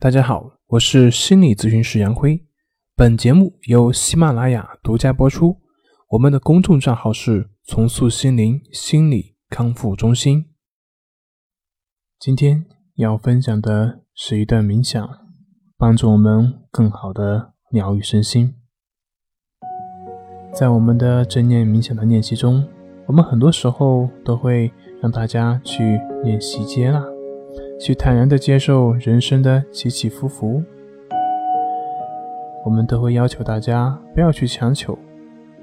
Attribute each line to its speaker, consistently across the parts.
Speaker 1: 大家好，我是心理咨询师杨辉。本节目由喜马拉雅独家播出。我们的公众账号是“重塑心灵心理康复中心”。今天要分享的是一段冥想，帮助我们更好的疗愈身心。在我们的正念冥想的练习中，我们很多时候都会让大家去练习接纳。去坦然地接受人生的起起伏伏，我们都会要求大家不要去强求，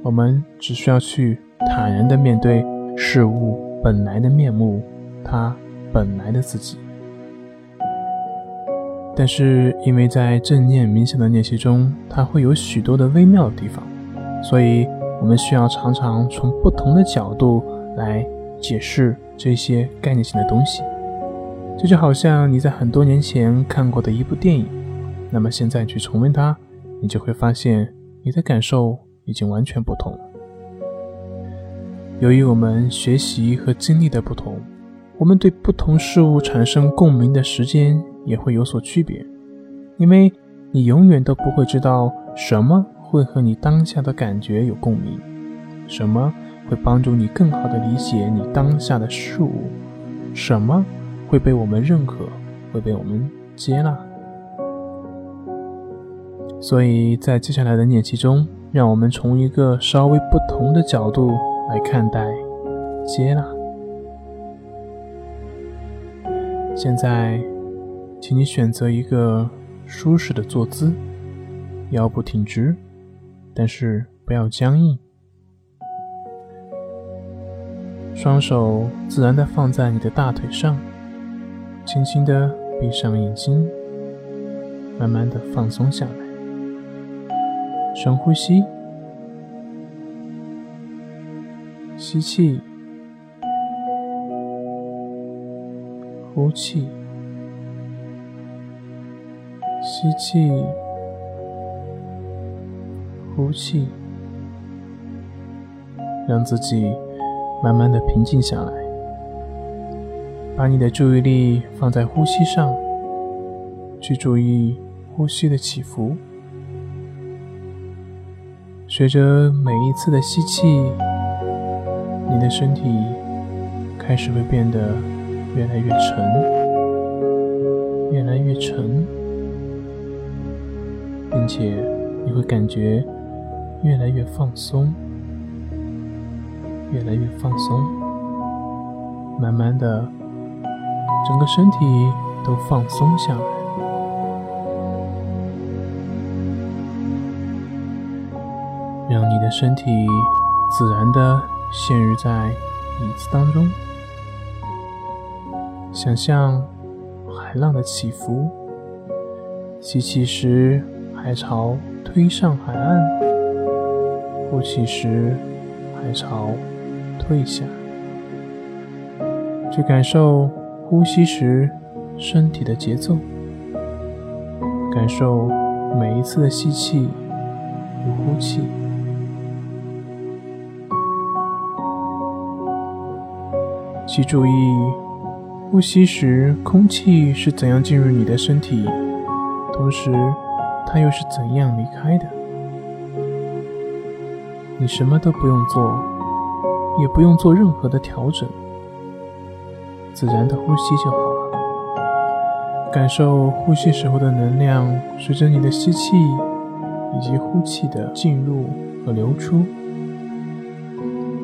Speaker 1: 我们只需要去坦然地面对事物本来的面目，它本来的自己。但是，因为在正念冥想的练习中，它会有许多的微妙的地方，所以我们需要常常从不同的角度来解释这些概念性的东西。这就好像你在很多年前看过的一部电影，那么现在去重温它，你就会发现你的感受已经完全不同了。由于我们学习和经历的不同，我们对不同事物产生共鸣的时间也会有所区别。因为你永远都不会知道什么会和你当下的感觉有共鸣，什么会帮助你更好的理解你当下的事物，什么。会被我们认可，会被我们接纳。所以在接下来的练习中，让我们从一个稍微不同的角度来看待接纳。现在，请你选择一个舒适的坐姿，腰部挺直，但是不要僵硬。双手自然的放在你的大腿上。轻轻的闭上眼睛，慢慢的放松下来。深呼吸，吸气，呼气，吸气，呼气，让自己慢慢的平静下来。把你的注意力放在呼吸上，去注意呼吸的起伏。随着每一次的吸气，你的身体开始会变得越来越沉，越来越沉，并且你会感觉越来越放松，越来越放松，慢慢的。整个身体都放松下来，让你的身体自然的陷入在椅子当中。想象海浪的起伏，吸气时海潮推上海岸，呼气时海潮退下，去感受。呼吸时，身体的节奏，感受每一次的吸气与呼气，请注意呼吸时空气是怎样进入你的身体，同时它又是怎样离开的。你什么都不用做，也不用做任何的调整。自然的呼吸就好了，感受呼吸时候的能量随着你的吸气以及呼气的进入和流出，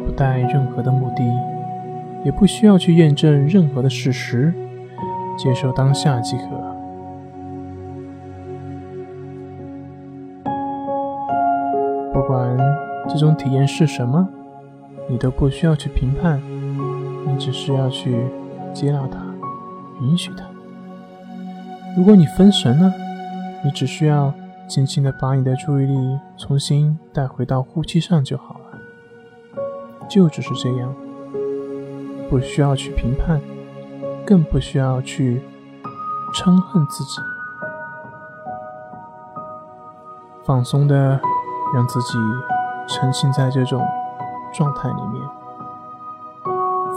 Speaker 1: 不带任何的目的，也不需要去验证任何的事实，接受当下即可。不管这种体验是什么，你都不需要去评判，你只是要去。接纳它，允许它。如果你分神了，你只需要轻轻的把你的注意力重新带回到呼吸上就好了。就只是这样，不需要去评判，更不需要去嗔恨自己。放松的让自己沉浸在这种状态里面，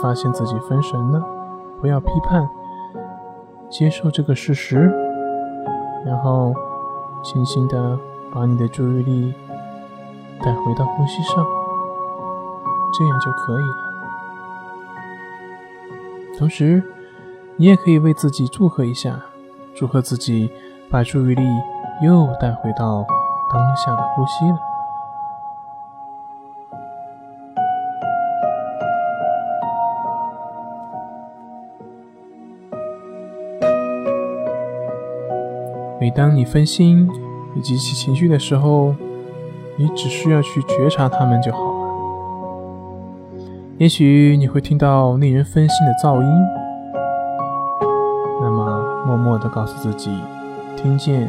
Speaker 1: 发现自己分神了。不要批判，接受这个事实，然后轻轻的把你的注意力带回到呼吸上，这样就可以了。同时，你也可以为自己祝贺一下，祝贺自己把注意力又带回到当下的呼吸了。每当你分心以及起情绪的时候，你只需要去觉察它们就好了。也许你会听到令人分心的噪音，那么默默地告诉自己，听见也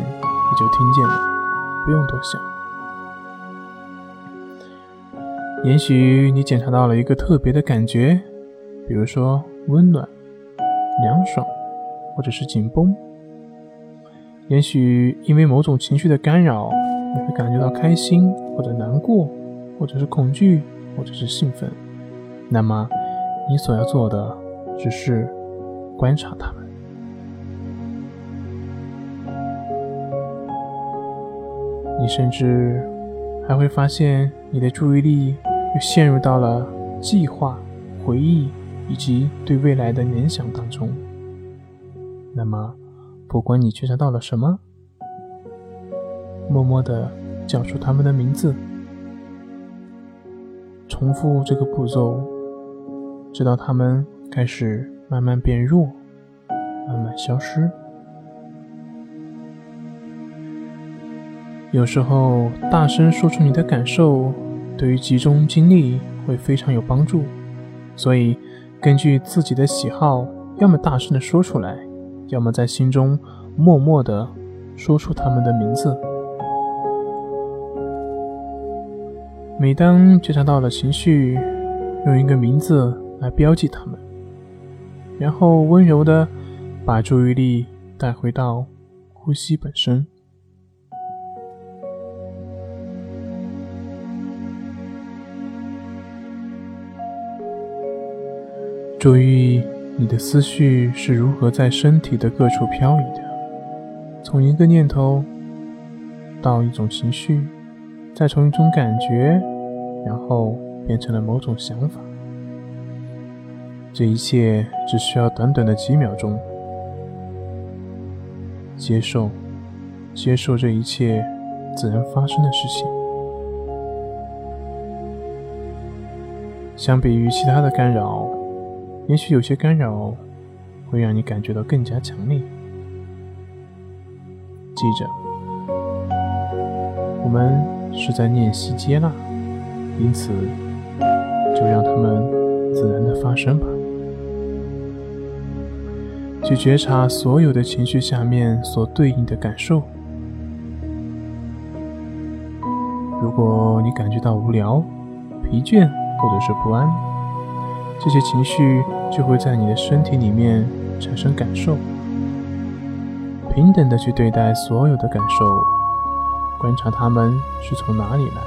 Speaker 1: 就听见了，不用多想。也许你检查到了一个特别的感觉，比如说温暖、凉爽，或者是紧绷。也许因为某种情绪的干扰，你会感觉到开心，或者难过，或者是恐惧，或者是兴奋。那么，你所要做的只是观察它们。你甚至还会发现，你的注意力又陷入到了计划、回忆以及对未来的联想当中。那么，不管你觉察到了什么，默默的叫出他们的名字，重复这个步骤，直到他们开始慢慢变弱，慢慢消失。有时候，大声说出你的感受，对于集中精力会非常有帮助。所以，根据自己的喜好，要么大声的说出来。要么在心中默默地说出他们的名字。每当觉察到了情绪，用一个名字来标记他们，然后温柔地把注意力带回到呼吸本身。注意。你的思绪是如何在身体的各处飘移的？从一个念头到一种情绪，再从一种感觉，然后变成了某种想法。这一切只需要短短的几秒钟。接受，接受这一切自然发生的事情。相比于其他的干扰。也许有些干扰会让你感觉到更加强烈。记着，我们是在练习接纳，因此就让它们自然的发生吧。去觉察所有的情绪下面所对应的感受。如果你感觉到无聊、疲倦或者是不安。这些情绪就会在你的身体里面产生感受，平等的去对待所有的感受，观察它们是从哪里来，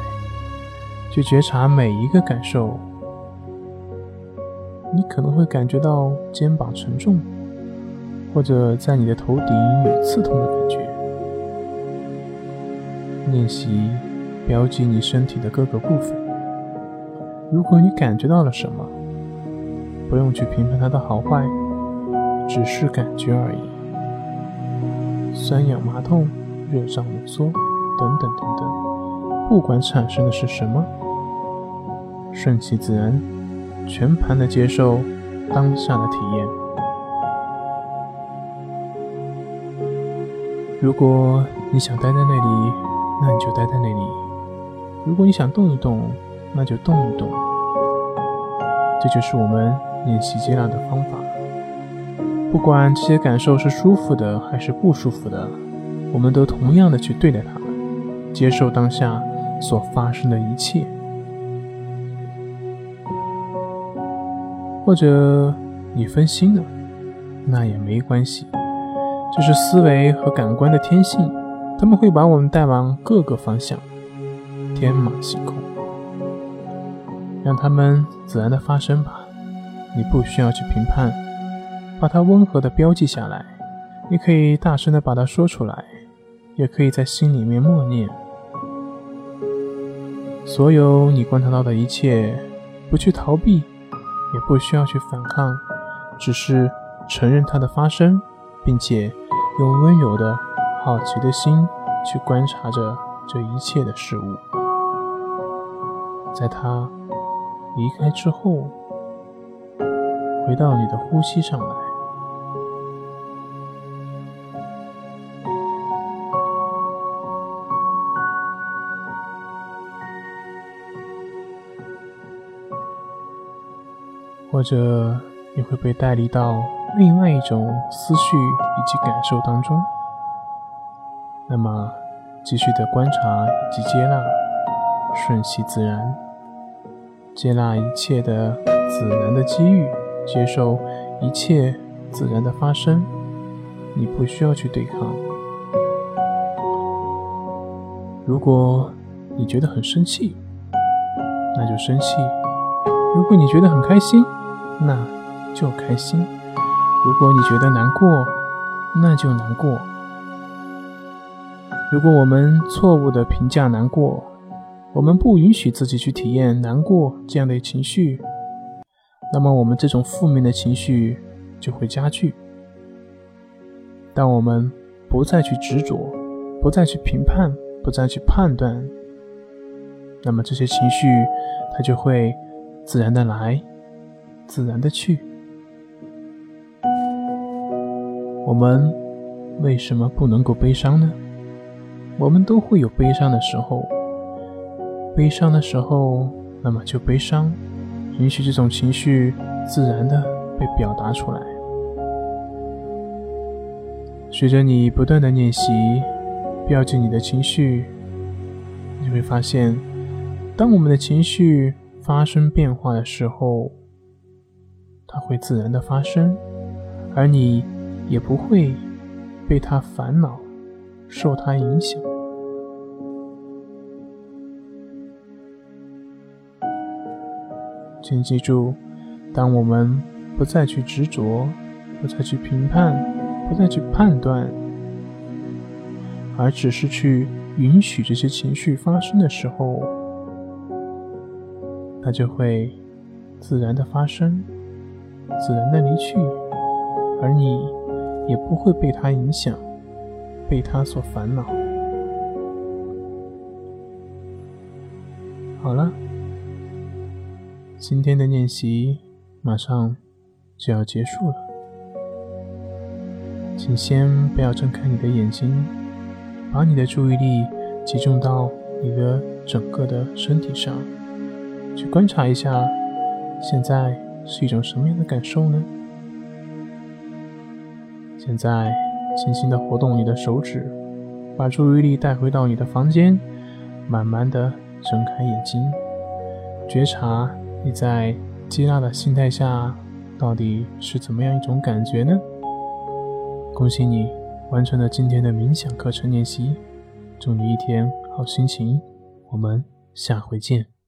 Speaker 1: 去觉察每一个感受。你可能会感觉到肩膀沉重，或者在你的头顶有刺痛的感觉。练习标记你身体的各个部分。如果你感觉到了什么，不用去评判它的好坏，只是感觉而已。酸痒、麻痛、热胀冷缩，等等等等，不管产生的是什么，顺其自然，全盘的接受当下的体验。如果你想待在那里，那你就待在那里；如果你想动一动，那就动一动。这就是我们。练习接纳的方法，不管这些感受是舒服的还是不舒服的，我们都同样的去对待它们，接受当下所发生的一切。或者你分心了，那也没关系，这是思维和感官的天性，他们会把我们带往各个方向，天马行空，让他们自然的发生吧。你不需要去评判，把它温和的标记下来。你可以大声的把它说出来，也可以在心里面默念：所有你观察到的一切，不去逃避，也不需要去反抗，只是承认它的发生，并且用温柔的好奇的心去观察着这一切的事物。在它离开之后，回到你的呼吸上来。或者你会被带离到另外一种思绪以及感受当中，那么继续的观察以及接纳，顺其自然，接纳一切的自然的机遇，接受一切自然的发生，你不需要去对抗。如果你觉得很生气，那就生气；如果你觉得很开心，那就开心。如果你觉得难过，那就难过。如果我们错误的评价难过，我们不允许自己去体验难过这样的情绪，那么我们这种负面的情绪就会加剧。当我们不再去执着，不再去评判，不再去判断，那么这些情绪它就会自然的来。自然的去。我们为什么不能够悲伤呢？我们都会有悲伤的时候。悲伤的时候，那么就悲伤，允许这种情绪自然的被表达出来。随着你不断的练习，标记你的情绪，你会发现，当我们的情绪发生变化的时候。它会自然的发生，而你也不会被它烦恼，受它影响。请记住，当我们不再去执着，不再去评判，不再去判断，而只是去允许这些情绪发生的时候，它就会自然的发生。自然的离去，而你也不会被它影响，被它所烦恼。好了，今天的练习马上就要结束了，请先不要睁开你的眼睛，把你的注意力集中到你的整个的身体上，去观察一下现在。是一种什么样的感受呢？现在，轻轻的活动你的手指，把注意力带回到你的房间，慢慢的睁开眼睛，觉察你在接纳的心态下到底是怎么样一种感觉呢？恭喜你完成了今天的冥想课程练习，祝你一天好心情，我们下回见。